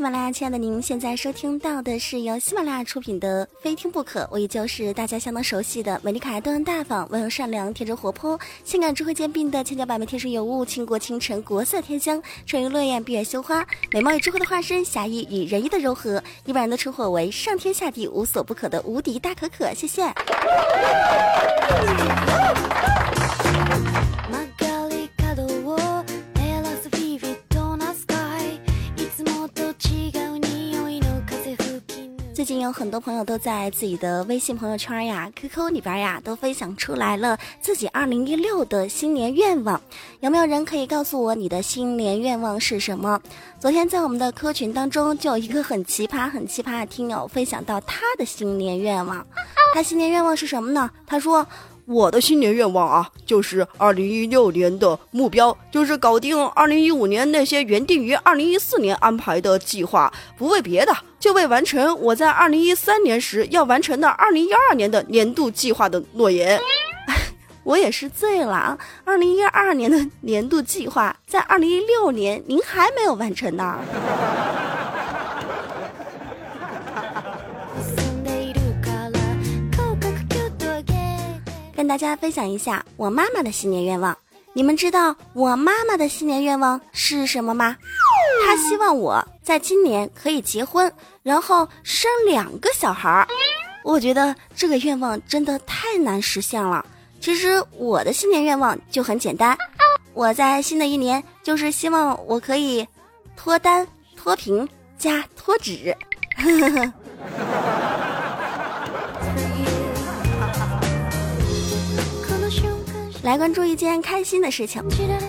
喜马拉雅，亲爱的您，现在收听到的是由喜马拉雅出品的《非听不可》，我依旧是大家相当熟悉的美丽可爱、端庄大方、温柔善良、天真活泼、性感智慧兼并的千娇百媚、天生尤物、倾国倾城、国色天香、沉鱼落雁、闭月羞花、美貌与智慧的化身、侠义与仁义的柔和，一般人都称呼为上天下地无所不可的无敌大可可。谢谢。近有很多朋友都在自己的微信朋友圈呀、QQ 里边呀，都分享出来了自己二零一六的新年愿望。有没有人可以告诉我你的新年愿望是什么？昨天在我们的 Q 群当中，就有一个很奇葩、很奇葩的听友分享到他的新年愿望。他新年愿望是什么呢？他说。我的新年愿望啊，就是二零一六年的目标，就是搞定二零一五年那些原定于二零一四年安排的计划，不为别的，就为完成我在二零一三年时要完成的二零一二年的年度计划的诺言。我也是醉了，二零一二年的年度计划在二零一六年您还没有完成呢。跟大家分享一下我妈妈的新年愿望。你们知道我妈妈的新年愿望是什么吗？她希望我在今年可以结婚，然后生两个小孩儿。我觉得这个愿望真的太难实现了。其实我的新年愿望就很简单，我在新的一年就是希望我可以脱单、脱贫加脱脂。来关注一件开心的事情，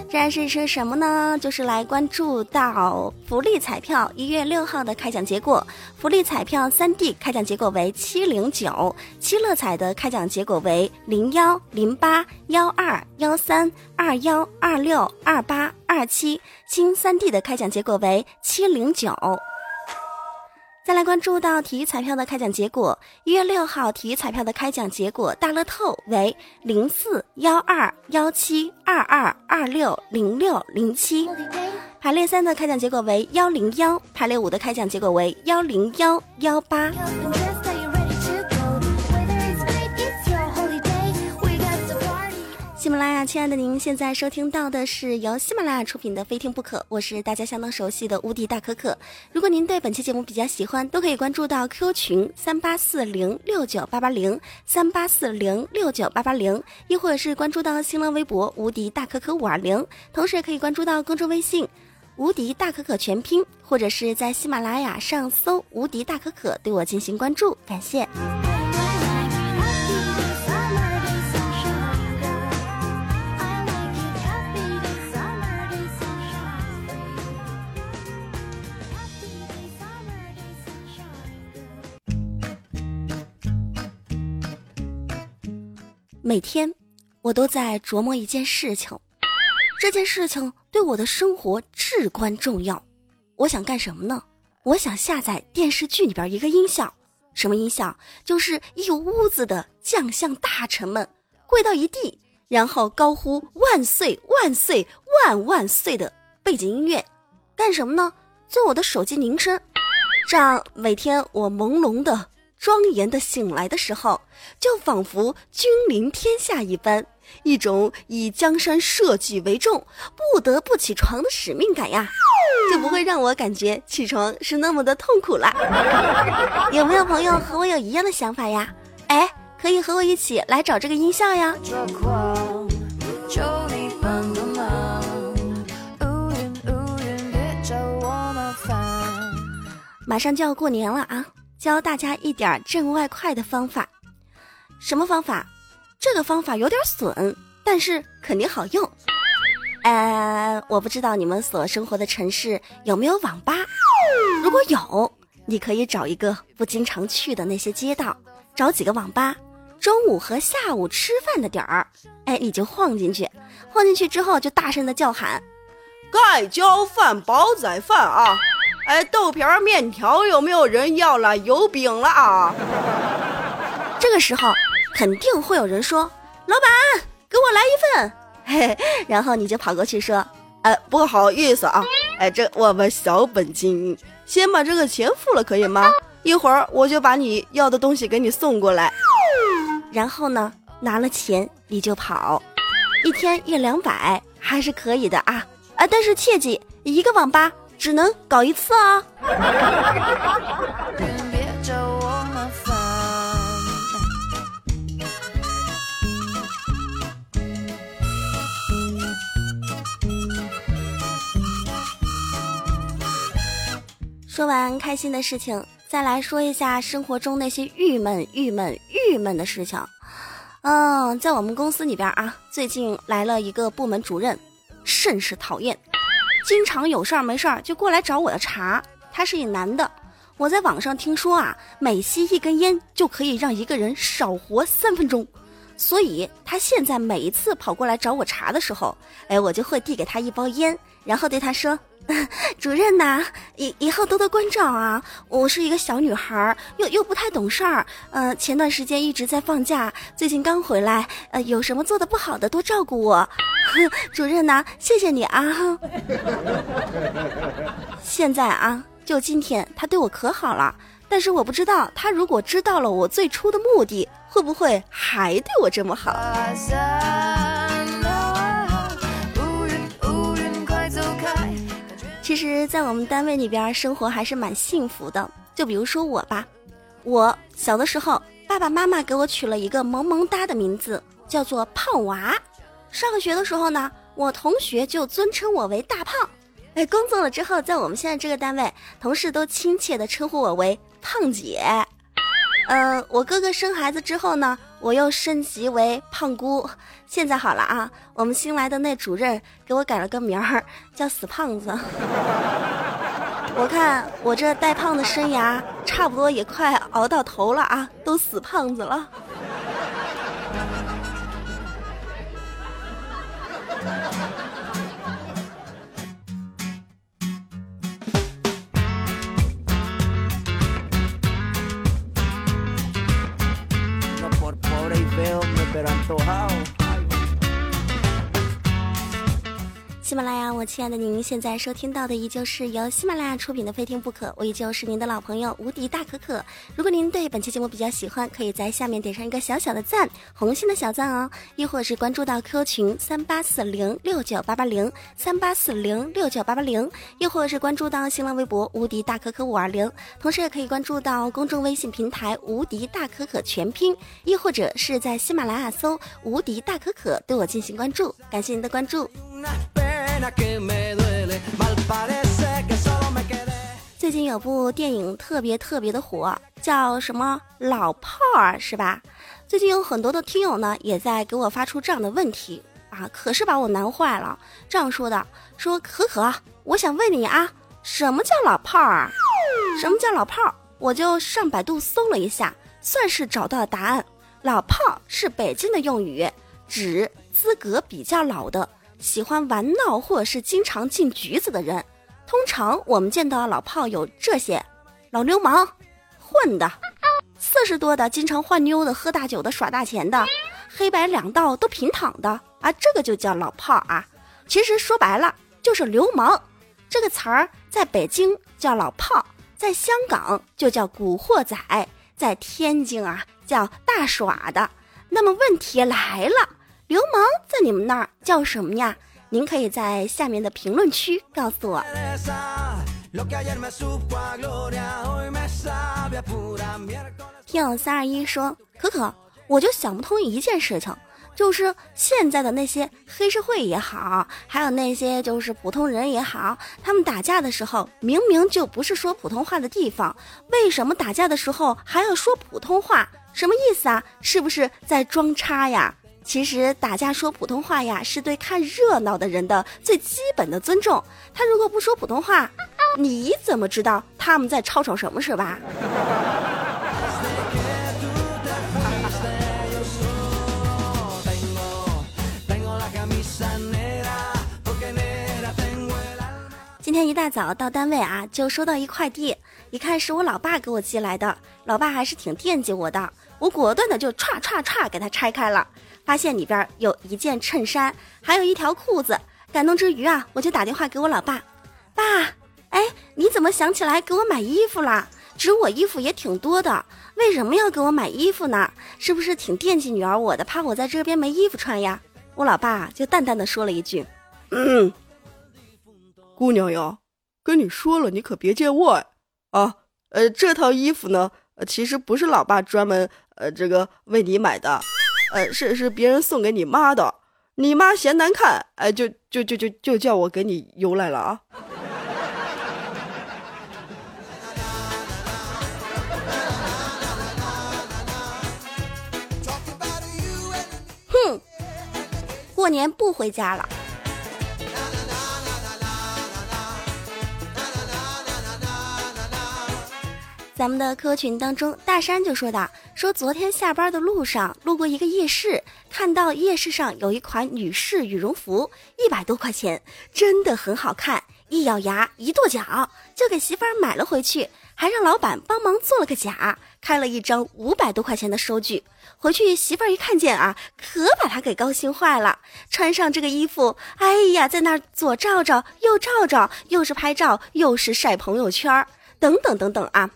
这件事是什么呢？就是来关注到福利彩票一月六号的开奖结果。福利彩票三 D 开奖结果为七零九，七乐彩的开奖结果为零幺零八幺二幺三二幺二六二八二七，新三 D 的开奖结果为七零九。再来关注到体育彩票的开奖结果，一月六号体育彩票的开奖结果，大乐透为零四幺二幺七二二二六零六零七，排列三的开奖结果为幺零幺，排列五的开奖结果为幺零幺幺八。喜马拉雅，亲爱的您，现在收听到的是由喜马拉雅出品的《非听不可》，我是大家相当熟悉的无敌大可可。如果您对本期节目比较喜欢，都可以关注到 Q 群三八四零六九八八零三八四零六九八八零，亦或者是关注到新浪微博无敌大可可五二零，同时也可以关注到公众微信无敌大可可全拼，或者是在喜马拉雅上搜无敌大可可，对我进行关注，感谢。每天，我都在琢磨一件事情，这件事情对我的生活至关重要。我想干什么呢？我想下载电视剧里边一个音效，什么音效？就是一屋子的将相大臣们跪到一地，然后高呼万岁万岁万万岁的背景音乐，干什么呢？做我的手机铃声，这样每天我朦胧的。庄严的醒来的时候，就仿佛君临天下一般，一种以江山社稷为重，不得不起床的使命感呀，就不会让我感觉起床是那么的痛苦了。有没有朋友和我有一样的想法呀？哎，可以和我一起来找这个音效呀。马上就要过年了啊！教大家一点挣外快的方法，什么方法？这个方法有点损，但是肯定好用。呃，我不知道你们所生活的城市有没有网吧？如果有，你可以找一个不经常去的那些街道，找几个网吧，中午和下午吃饭的点儿，哎，你就晃进去，晃进去之后就大声的叫喊：“盖浇饭，煲仔饭啊！”哎，豆皮儿、面条有没有人要了？油饼了啊！这个时候肯定会有人说：“老板，给我来一份。”嘿，然后你就跑过去说：“呃，不好意思啊，哎，这我们小本经营，先把这个钱付了，可以吗？一会儿我就把你要的东西给你送过来。然后呢，拿了钱你就跑，一天一两百还是可以的啊啊！但是切记，一个网吧只能搞一次啊。说完开心的事情，再来说一下生活中那些郁闷、郁闷、郁闷的事情。嗯，在我们公司里边啊，最近来了一个部门主任，甚是讨厌，经常有事儿没事儿就过来找我的茬。他是一男的，我在网上听说啊，每吸一根烟就可以让一个人少活三分钟，所以他现在每一次跑过来找我茬的时候，哎，我就会递给他一包烟，然后对他说。主任呐，以以后多多关照啊！我是一个小女孩，又又不太懂事儿。呃，前段时间一直在放假，最近刚回来。呃，有什么做的不好的，多照顾我。主任呐，谢谢你啊！现在啊，就今天他对我可好了，但是我不知道他如果知道了我最初的目的，会不会还对我这么好？其实，在我们单位里边生活还是蛮幸福的。就比如说我吧，我小的时候，爸爸妈妈给我取了一个萌萌哒的名字，叫做胖娃。上学的时候呢，我同学就尊称我为大胖。哎，工作了之后，在我们现在这个单位，同事都亲切地称呼我为胖姐。嗯，我哥哥生孩子之后呢，我又升级为胖姑。现在好了啊，我们新来的那主任给我改了个名儿，叫死胖子。我看我这带胖的生涯，差不多也快熬到头了啊，都死胖子了。ahora y veo me pero antojado 喜马拉雅，我亲爱的您，现在收听到的依旧是由喜马拉雅出品的《非听不可》，我依旧是您的老朋友无敌大可可。如果您对本期节目比较喜欢，可以在下面点上一个小小的赞，红心的小赞哦，亦或是关注到 Q 群三八四零六九八八零三八四零六九八八零，亦或是关注到新浪微博无敌大可可五二零，同时也可以关注到公众微信平台无敌大可可全拼，亦或者是在喜马拉雅搜无敌大可可对我进行关注，感谢您的关注。最近有部电影特别特别的火，叫什么“老炮儿”是吧？最近有很多的听友呢，也在给我发出这样的问题啊，可是把我难坏了。这样说的：“说可可，我想问你啊，什么叫老炮儿？什么叫老炮儿？”我就上百度搜了一下，算是找到了答案。老炮儿是北京的用语，指资格比较老的。喜欢玩闹或者是经常进局子的人，通常我们见到老炮有这些：老流氓、混的、四十多的经常换妞的、喝大酒的、耍大钱的、黑白两道都平躺的啊，这个就叫老炮啊。其实说白了就是流氓。这个词儿在北京叫老炮，在香港就叫古惑仔，在天津啊叫大耍的。那么问题来了。流氓在你们那儿叫什么呀？您可以在下面的评论区告诉我。听三二一说，可可，我就想不通一件事情，就是现在的那些黑社会也好，还有那些就是普通人也好，他们打架的时候，明明就不是说普通话的地方，为什么打架的时候还要说普通话？什么意思啊？是不是在装叉呀？其实打架说普通话呀，是对看热闹的人的最基本的尊重。他如果不说普通话，你怎么知道他们在吵吵什么，是吧？今天一大早到单位啊，就收到一快递，一看是我老爸给我寄来的。老爸还是挺惦记我的，我果断的就歘歘歘给他拆开了。发现里边有一件衬衫，还有一条裤子。感动之余啊，我就打电话给我老爸：“爸，哎，你怎么想起来给我买衣服啦？指我衣服也挺多的，为什么要给我买衣服呢？是不是挺惦记女儿我的，怕我在这边没衣服穿呀？我老爸就淡淡的说了一句：“嗯，姑娘呀，跟你说了，你可别见外啊。呃，这套衣服呢，其实不是老爸专门呃这个为你买的，呃，是是别人送给你妈的。你妈嫌难看，哎，就就就就就叫我给你邮来了啊。”哼过年不回家了。咱们的科群当中，大山就说道：“说昨天下班的路上路过一个夜市，看到夜市上有一款女士羽绒服，一百多块钱，真的很好看。一咬牙，一跺脚，就给媳妇儿买了回去，还让老板帮忙做了个假，开了一张五百多块钱的收据。”回去媳妇儿一看见啊，可把他给高兴坏了。穿上这个衣服，哎呀，在那儿左照照，右照照，又是拍照，又是晒朋友圈，等等等等啊。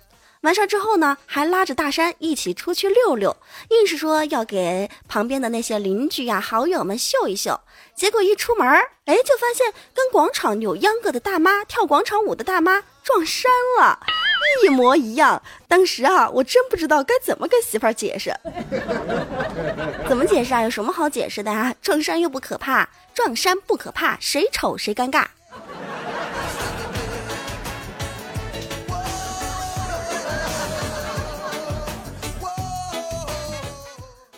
完事儿之后呢，还拉着大山一起出去溜溜，硬是说要给旁边的那些邻居呀、好友们秀一秀。结果一出门，哎，就发现跟广场扭秧歌的大妈、跳广场舞的大妈撞衫了。一模一样，当时啊，我真不知道该怎么跟媳妇儿解释。怎么解释啊？有什么好解释的啊？撞衫又不可怕，撞衫不可怕，谁丑谁尴尬。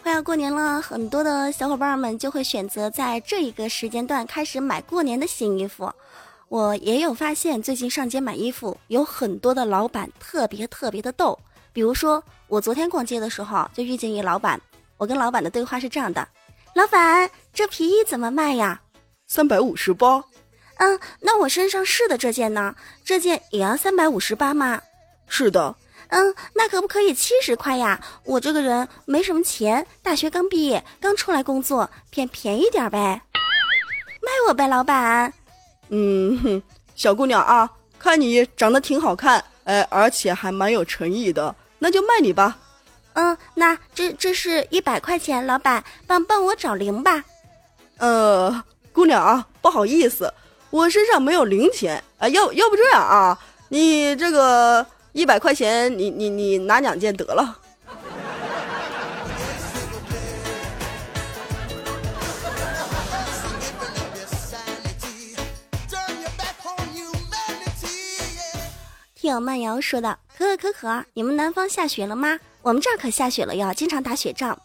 快要过年了，很多的小伙伴们就会选择在这一个时间段开始买过年的新衣服。我也有发现，最近上街买衣服，有很多的老板特别特别的逗。比如说，我昨天逛街的时候就遇见一老板，我跟老板的对话是这样的：“老板，这皮衣怎么卖呀？”“三百五十八。”“嗯，那我身上试的这件呢？这件也要三百五十八吗？”“是的。”“嗯，那可不可以七十块呀？我这个人没什么钱，大学刚毕业，刚出来工作，便便宜点呗，卖我呗，老板。”嗯哼，小姑娘啊，看你长得挺好看，哎，而且还蛮有诚意的，那就卖你吧。嗯，那这这是一百块钱，老板帮帮我找零吧。呃，姑娘啊，不好意思，我身上没有零钱啊，要要不这样啊，你这个一百块钱，你你你拿两件得了。听慢摇说道：“可可可可，你们南方下雪了吗？我们这儿可下雪了哟，经常打雪仗。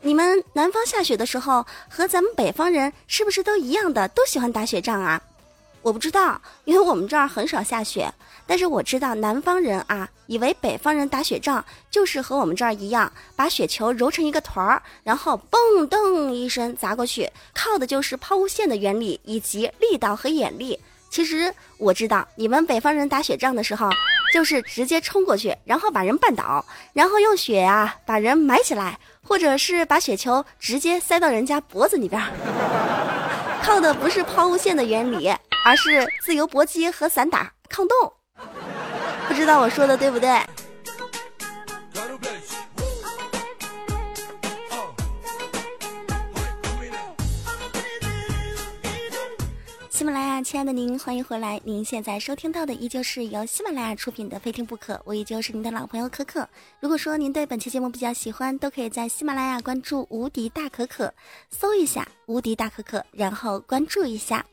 你们南方下雪的时候和咱们北方人是不是都一样的，都喜欢打雪仗啊？我不知道，因为我们这儿很少下雪。但是我知道南方人啊，以为北方人打雪仗就是和我们这儿一样，把雪球揉成一个团儿，然后嘣噔一声砸过去，靠的就是抛物线的原理以及力道和眼力。”其实我知道，你们北方人打雪仗的时候，就是直接冲过去，然后把人绊倒，然后用雪啊把人埋起来，或者是把雪球直接塞到人家脖子里边儿，靠的不是抛物线的原理，而是自由搏击和散打抗冻。不知道我说的对不对？喜马拉雅，亲爱的您，欢迎回来。您现在收听到的依旧是由喜马拉雅出品的《非听不可》，我依旧是您的老朋友可可。如果说您对本期节目比较喜欢，都可以在喜马拉雅关注“无敌大可可”，搜一下“无敌大可可”，然后关注一下。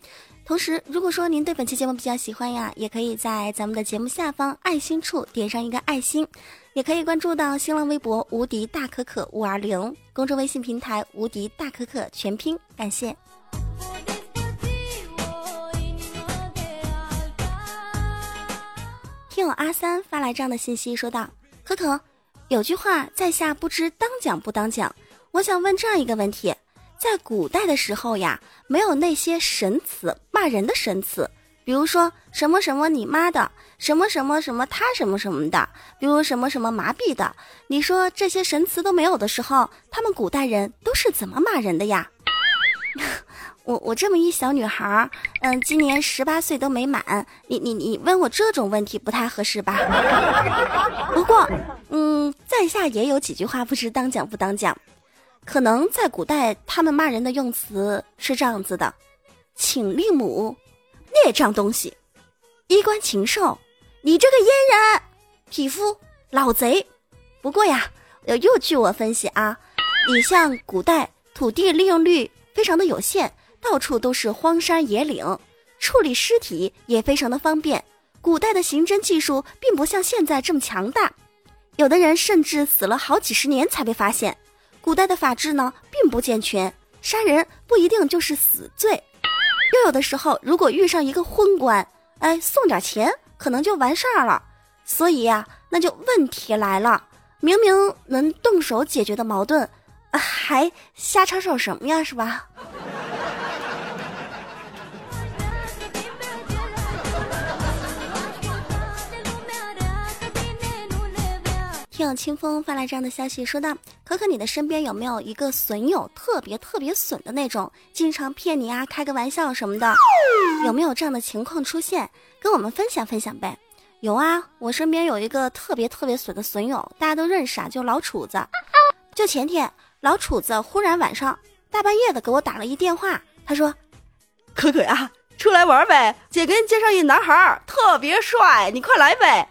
同时，如果说您对本期节目比较喜欢呀，也可以在咱们的节目下方爱心处点上一个爱心，也可以关注到新浪微博“无敌大可可五二零”，公众微信平台“无敌大可可”全拼，感谢。听友阿三发来这样的信息，说道：“可可，有句话在下不知当讲不当讲，我想问这样一个问题：在古代的时候呀，没有那些神词骂人的神词，比如说什么什么你妈的，什么什么什么他什么什么的，比如什么什么麻痹的。你说这些神词都没有的时候，他们古代人都是怎么骂人的呀？” 我我这么一小女孩儿，嗯，今年十八岁都没满，你你你问我这种问题不太合适吧？不过，嗯，在下也有几句话不知当讲不当讲。可能在古代，他们骂人的用词是这样子的：请令母，孽障东西，衣冠禽兽，你这个阉人，匹夫，老贼。不过呀，又据我分析啊，你像古代土地利用率非常的有限。到处都是荒山野岭，处理尸体也非常的方便。古代的刑侦技术并不像现在这么强大，有的人甚至死了好几十年才被发现。古代的法制呢并不健全，杀人不一定就是死罪，又有的时候如果遇上一个昏官，哎，送点钱可能就完事儿了。所以呀，那就问题来了，明明能动手解决的矛盾，还瞎插手什么呀？是吧？听友清风发来这样的消息，说道：“可可，你的身边有没有一个损友，特别特别损的那种，经常骗你啊，开个玩笑什么的？有没有这样的情况出现？跟我们分享分享呗。”有啊，我身边有一个特别特别损的损友，大家都认识啊，就老楚子。就前天，老楚子忽然晚上大半夜的给我打了一电话，他说：“可可呀，出来玩呗，姐给你介绍一男孩，特别帅，你快来呗。”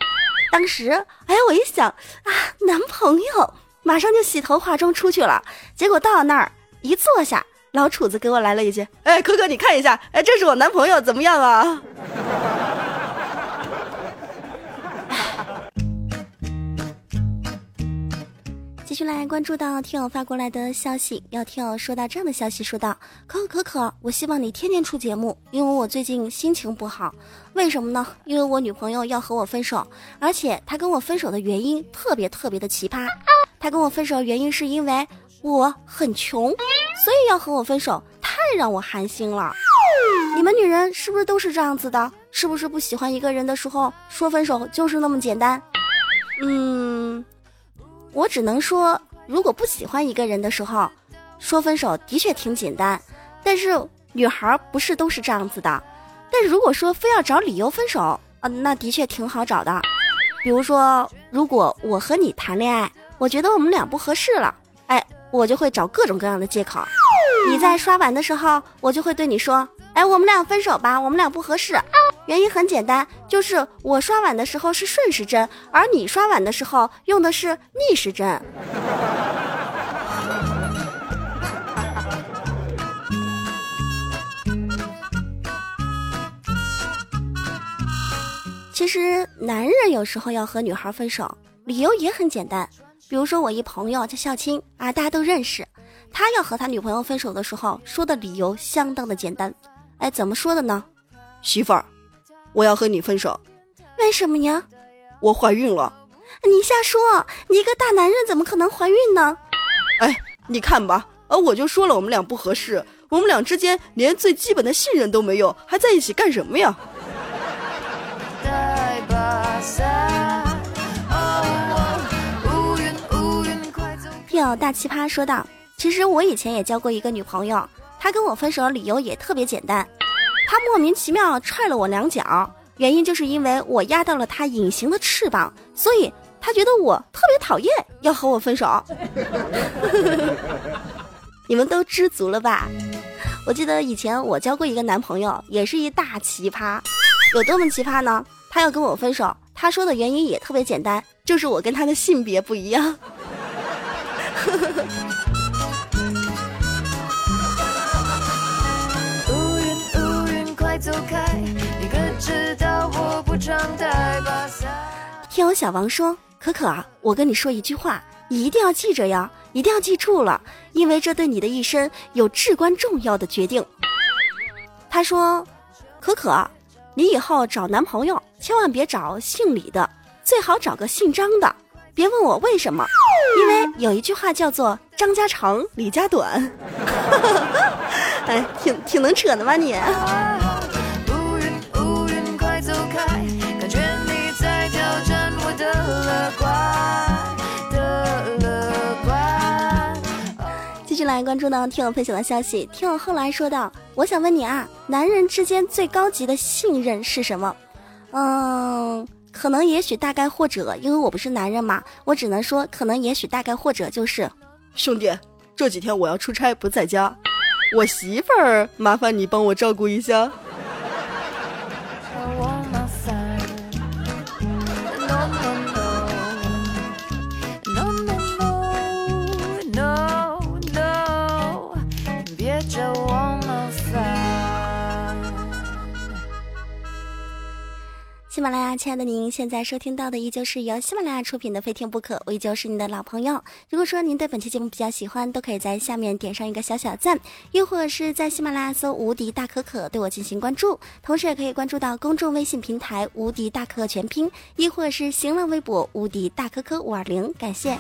当时，哎，我一想啊，男朋友，马上就洗头化妆出去了。结果到那儿一坐下，老楚子给我来了一句：“哎，可可，你看一下，哎，这是我男朋友，怎么样啊？”继续来关注到听友发过来的消息，要听友说到这样的消息，说道：可可可可，我希望你天天出节目，因为我最近心情不好。为什么呢？因为我女朋友要和我分手，而且她跟我分手的原因特别特别的奇葩。她跟我分手的原因是因为我很穷，所以要和我分手，太让我寒心了。你们女人是不是都是这样子的？是不是不喜欢一个人的时候说分手就是那么简单？嗯。我只能说，如果不喜欢一个人的时候，说分手的确挺简单。但是女孩不是都是这样子的。但如果说非要找理由分手啊，那的确挺好找的。比如说，如果我和你谈恋爱，我觉得我们俩不合适了，哎，我就会找各种各样的借口。你在刷碗的时候，我就会对你说，哎，我们俩分手吧，我们俩不合适。原因很简单，就是我刷碗的时候是顺时针，而你刷碗的时候用的是逆时针。其实男人有时候要和女孩分手，理由也很简单。比如说我一朋友叫孝青啊，大家都认识，他要和他女朋友分手的时候说的理由相当的简单。哎，怎么说的呢？媳妇儿。我要和你分手，为什么呀？我怀孕了。你瞎说！你一个大男人怎么可能怀孕呢？哎，你看吧，呃，我就说了我们俩不合适，我们俩之间连最基本的信任都没有，还在一起干什么呀？听大奇葩说道：“其实我以前也交过一个女朋友，他跟我分手的理由也特别简单。”他莫名其妙踹了我两脚，原因就是因为我压到了他隐形的翅膀，所以他觉得我特别讨厌，要和我分手。你们都知足了吧？我记得以前我交过一个男朋友，也是一大奇葩，有多么奇葩呢？他要跟我分手，他说的原因也特别简单，就是我跟他的性别不一样。听我小王说，可可，我跟你说一句话，你一定要记着呀，一定要记住了，因为这对你的一生有至关重要的决定。他说，可可，你以后找男朋友千万别找姓李的，最好找个姓张的。别问我为什么，因为有一句话叫做张家长，李家短。哎，挺挺能扯的吧你？来关注呢听我分享的消息，听我后来说道：“我想问你啊，男人之间最高级的信任是什么？嗯，可能也许大概或者，因为我不是男人嘛，我只能说可能也许大概或者就是，兄弟，这几天我要出差不在家，我媳妇儿麻烦你帮我照顾一下。喜马拉雅，亲爱的您，现在收听到的依旧是由喜马拉雅出品的《非听不可》，我依旧是您的老朋友。如果说您对本期节目比较喜欢，都可以在下面点上一个小小赞，又或者是在喜马拉雅搜“无敌大可可”对我进行关注，同时也可以关注到公众微信平台“无敌大可可全拼”，亦或是新浪微博“无敌大可可五二零”，感谢。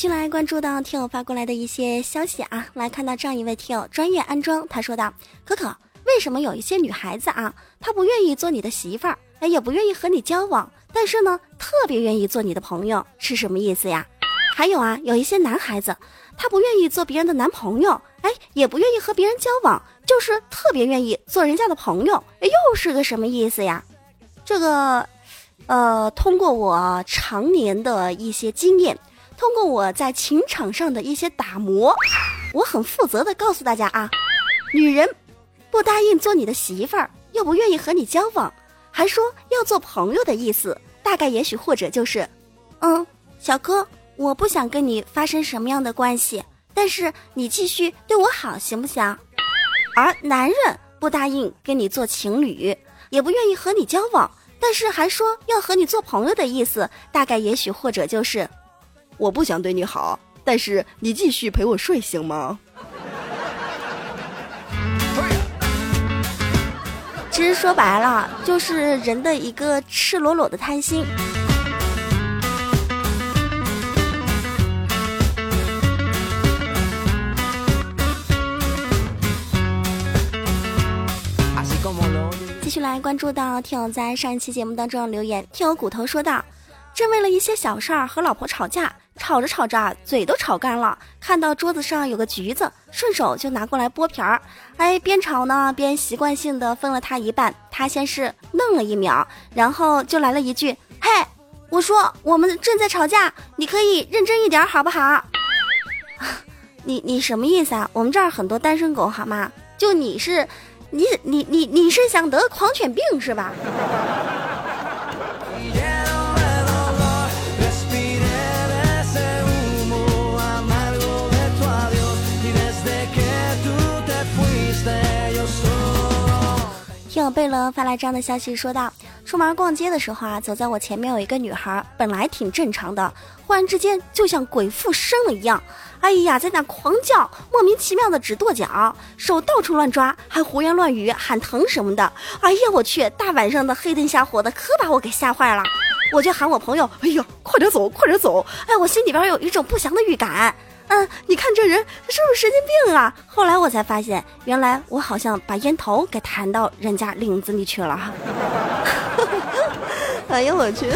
续来关注到听友发过来的一些消息啊，来看到这样一位听友专业安装，他说道：“可可，为什么有一些女孩子啊，她不愿意做你的媳妇儿，哎，也不愿意和你交往，但是呢，特别愿意做你的朋友，是什么意思呀？还有啊，有一些男孩子，他不愿意做别人的男朋友，哎，也不愿意和别人交往，就是特别愿意做人家的朋友，又是个什么意思呀？这个，呃，通过我常年的一些经验。”通过我在情场上的一些打磨，我很负责的告诉大家啊，女人不答应做你的媳妇儿，又不愿意和你交往，还说要做朋友的意思，大概也许或者就是，嗯，小柯，我不想跟你发生什么样的关系，但是你继续对我好行不行？而男人不答应跟你做情侣，也不愿意和你交往，但是还说要和你做朋友的意思，大概也许或者就是。我不想对你好，但是你继续陪我睡行吗？其实说白了，就是人的一个赤裸裸的贪心。继续来关注到听友在上一期节目当中留言，听友骨头说道：“正为了一些小事儿和老婆吵架。”吵着吵着，嘴都吵干了。看到桌子上有个橘子，顺手就拿过来剥皮儿。哎，边吵呢边习惯性的分了他一半。他先是愣了一秒，然后就来了一句：“嘿，我说我们正在吵架，你可以认真一点好不好？” 你你什么意思啊？我们这儿很多单身狗好吗？就你是，你你你你是想得狂犬病是吧？贝勒发来这样的消息，说道：出门逛街的时候啊，走在我前面有一个女孩，本来挺正常的，忽然之间就像鬼附身了一样，哎呀，在那狂叫，莫名其妙的直跺脚，手到处乱抓，还胡言乱语，喊疼什么的。哎呀，我去，大晚上的黑灯瞎火的，可把我给吓坏了。我就喊我朋友，哎呀，快点走，快点走。哎，我心里边有一种不祥的预感。嗯，你看这人是不是神经病啊？后来我才发现，原来我好像把烟头给弹到人家领子里去了。哎呦，我去！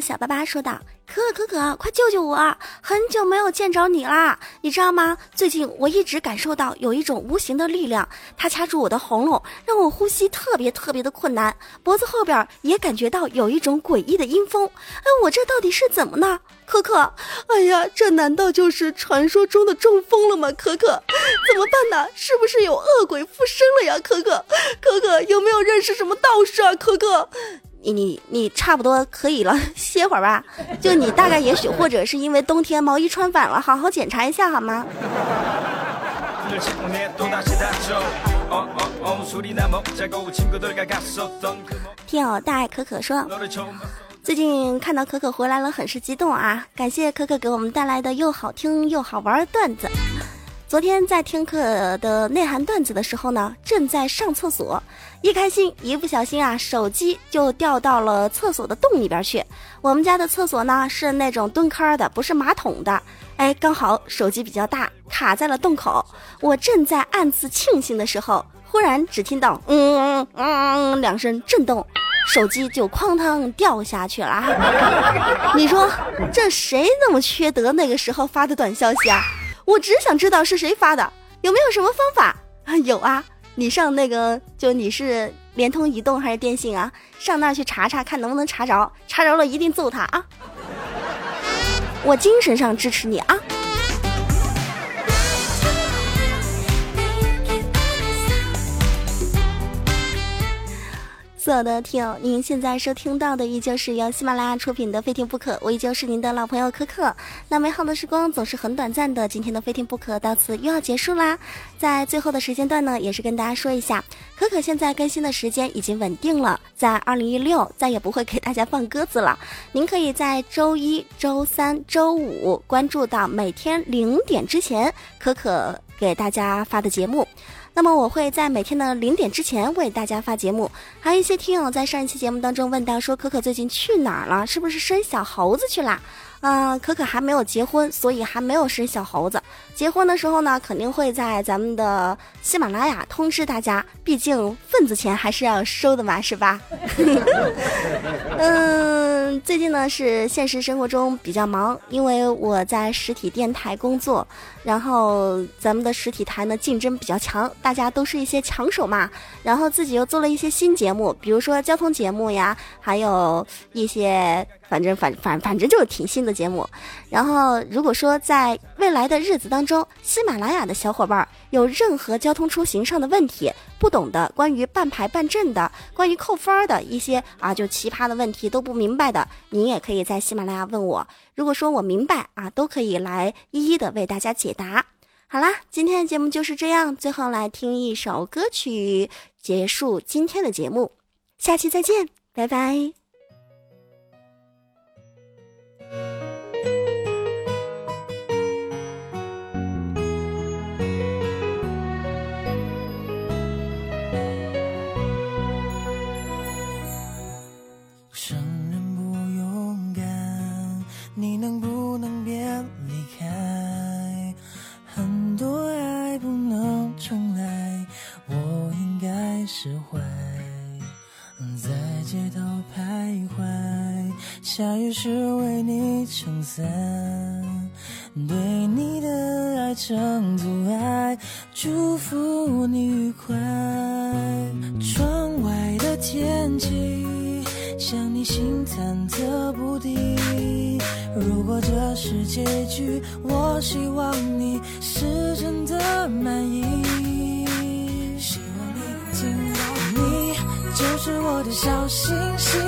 小巴巴说道。可可可可，快救救我！很久没有见着你啦，你知道吗？最近我一直感受到有一种无形的力量，它掐住我的喉咙，让我呼吸特别特别的困难。脖子后边也感觉到有一种诡异的阴风。哎，我这到底是怎么呢？可可，哎呀，这难道就是传说中的中风了吗？可可，怎么办呢？是不是有恶鬼附身了呀？可可，可可，有没有认识什么道士啊？可可。你你你差不多可以了，歇会儿吧。就你大概也许或者是因为冬天毛衣穿反了，好好检查一下好吗？听友大爱可可说，最近看到可可回来了，很是激动啊！感谢可可给我们带来的又好听又好玩的段子。昨天在听课的内涵段子的时候呢，正在上厕所，一开心一不小心啊，手机就掉到了厕所的洞里边去。我们家的厕所呢是那种蹲坑的，不是马桶的。哎，刚好手机比较大，卡在了洞口。我正在暗自庆幸的时候，忽然只听到嗯嗯嗯两声震动，手机就哐当掉下去了。你说这谁那么缺德？那个时候发的短消息啊？我只想知道是谁发的，有没有什么方法？有啊，你上那个，就你是联通、移动还是电信啊？上那去查查，看能不能查着，查着了一定揍他啊！我精神上支持你啊！所有的听友，您现在收听到的依旧是由喜马拉雅出品的《非听不可》，我依旧是您的老朋友可可。那美好的时光总是很短暂的，今天的《非听不可》到此又要结束啦。在最后的时间段呢，也是跟大家说一下，可可现在更新的时间已经稳定了，在二零一六再也不会给大家放鸽子了。您可以在周一周三周五关注到每天零点之前可可给大家发的节目。那么我会在每天的零点之前为大家发节目。还有一些听友在上一期节目当中问到说，可可最近去哪儿了？是不是生小猴子去啦？嗯，可可还没有结婚，所以还没有生小猴子。结婚的时候呢，肯定会在咱们的喜马拉雅通知大家。毕竟份子钱还是要收的嘛，是吧？嗯，嗯最近呢是现实生活中比较忙，因为我在实体电台工作，然后咱们的实体台呢竞争比较强，大家都是一些强手嘛。然后自己又做了一些新节目，比如说交通节目呀，还有一些。反正反反反正就是挺新的节目，然后如果说在未来的日子当中，喜马拉雅的小伙伴有任何交通出行上的问题，不懂的关于办牌办证的，关于扣分儿的一些啊就奇葩的问题都不明白的，您也可以在喜马拉雅问我。如果说我明白啊，都可以来一一的为大家解答。好啦，今天的节目就是这样，最后来听一首歌曲结束今天的节目，下期再见，拜拜。下雨时为你撑伞，对你的爱成阻碍，祝福你愉快。窗外的天气像你心忐忑不定。如果这是结局，我希望你是真的满意。希望你听到，你就是我的小星星。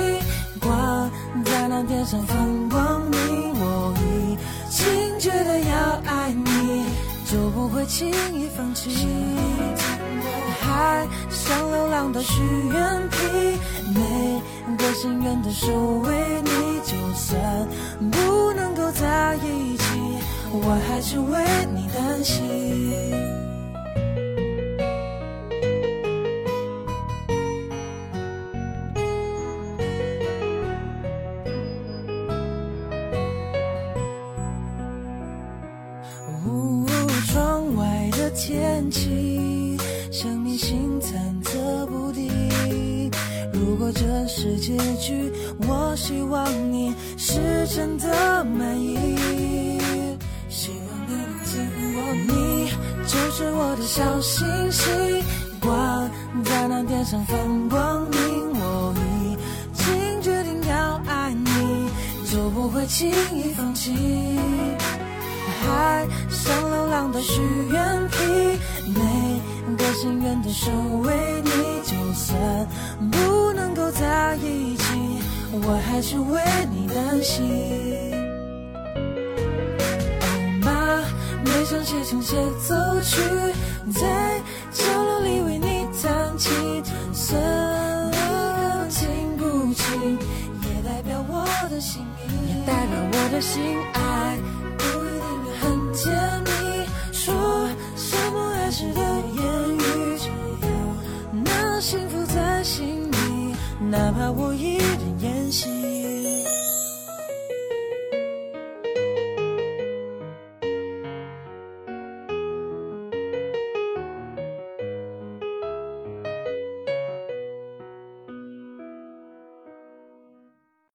挂在那天上放光明，我已经决定要爱你，就不会轻易放弃。海上流浪的许愿瓶，每个心愿都守为你。就算不能够在一起，我还是为你担心。海上流浪的许愿瓶，每个心愿都守为你。就算不能够在一起，我还是为你担心。哦妈，每场写成协奏曲，在角落里为你弹琴。就算你听不清，也代表我的心意，也代表我的心爱。的言语只要那幸福在心底哪怕我已